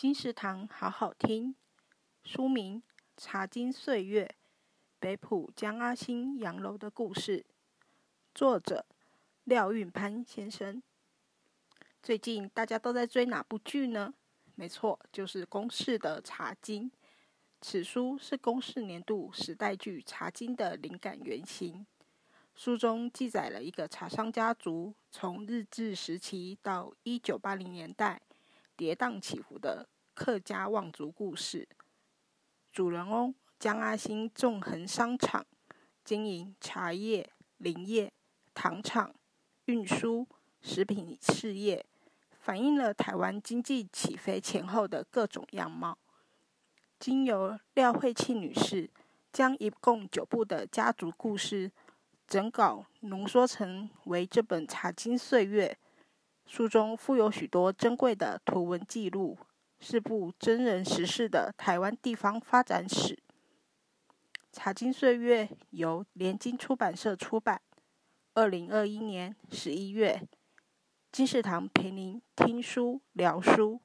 金石堂好好听，书名《茶经岁月》，北埔江阿兴洋楼的故事，作者廖运潘先生。最近大家都在追哪部剧呢？没错，就是公视的《茶经》。此书是公视年度时代剧《茶经》的灵感原型。书中记载了一个茶商家族从日治时期到一九八零年代。跌宕起伏的客家望族故事。主人翁江阿兴纵横商场，经营茶叶、林业、糖厂、运输、食品事业，反映了台湾经济起飞前后的各种样貌。经由廖慧庆女士将一共九部的家族故事整稿浓缩成为这本《茶经岁月》。书中附有许多珍贵的图文记录，是部真人实事的台湾地方发展史。《茶经岁月》由联经出版社出版。二零二一年十一月，金石堂陪您听书聊书。